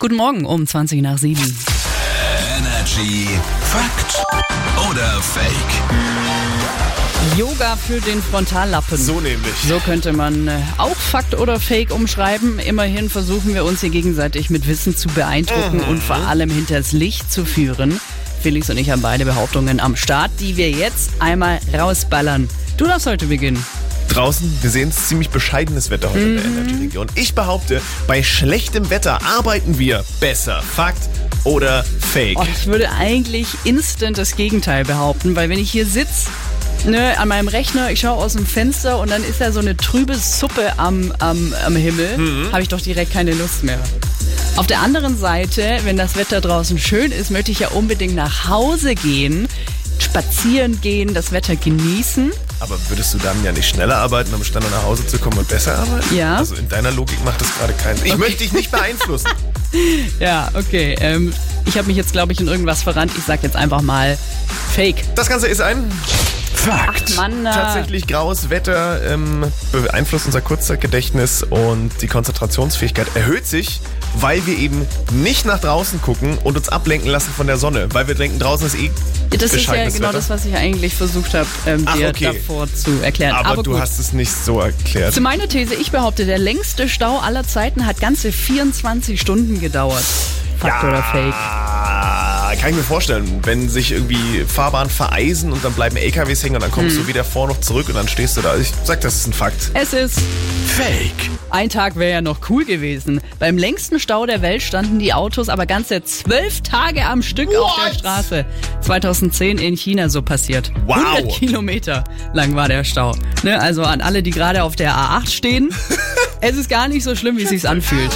Guten Morgen um 20 nach 7. Energy Fakt oder Fake? Yoga für den Frontallappen. So nämlich. So könnte man äh, auch Fakt oder Fake umschreiben. Immerhin versuchen wir uns hier gegenseitig mit Wissen zu beeindrucken und vor allem hinters Licht zu führen. Felix und ich haben beide Behauptungen am Start, die wir jetzt einmal rausballern. Du darfst heute beginnen. Draußen, wir sehen es ziemlich bescheidenes Wetter heute in der Energy-Region. Ich behaupte, bei schlechtem Wetter arbeiten wir besser. Fakt oder Fake? Oh, ich würde eigentlich instant das Gegenteil behaupten, weil wenn ich hier sitze, ne, an meinem Rechner, ich schaue aus dem Fenster und dann ist da so eine trübe Suppe am, am, am Himmel, habe ich doch direkt keine Lust mehr. Auf der anderen Seite, wenn das Wetter draußen schön ist, möchte ich ja unbedingt nach Hause gehen, spazieren gehen, das Wetter genießen. Aber würdest du dann ja nicht schneller arbeiten, um schneller nach Hause zu kommen und besser arbeiten? Ja. Also in deiner Logik macht das gerade keinen Sinn. Ich möchte dich nicht beeinflussen. Ja, okay. Ähm, ich habe mich jetzt, glaube ich, in irgendwas verrannt. Ich sag jetzt einfach mal Fake. Das Ganze ist ein Fakt. Ach, Mann, na. Tatsächlich graues Wetter ähm, beeinflusst unser Kurzzeitgedächtnis und die Konzentrationsfähigkeit erhöht sich, weil wir eben nicht nach draußen gucken und uns ablenken lassen von der Sonne, weil wir denken, draußen ist eh Ja, das ist ja genau Wetter. das, was ich eigentlich versucht habe, ähm, Ach, dir okay. davor zu erklären. Aber, du gut. hast es nicht so erklärt. Zu meiner These, ich behaupte, der längste Stau aller Zeiten hat ganze 24 Stunden gedauert. Fakt oder Fake? Kann ich mir vorstellen, wenn sich irgendwie Fahrbahnen vereisen und dann bleiben LKWs hängen und dann kommst Hm. du wieder vor noch zurück und dann stehst du da. Ich sag, das ist ein Fakt. Es ist. Fake. Ein Tag wäre ja noch cool gewesen. Beim längsten Stau der Welt standen die Autos aber ganze zwölf Tage am Stück auf der What? Straße. 2010 in China so passiert. Wow. 100 Kilometer lang war der Stau. Ne, also an alle, die gerade auf der A8 stehen, es ist gar nicht so schlimm, wie es sich anfühlt.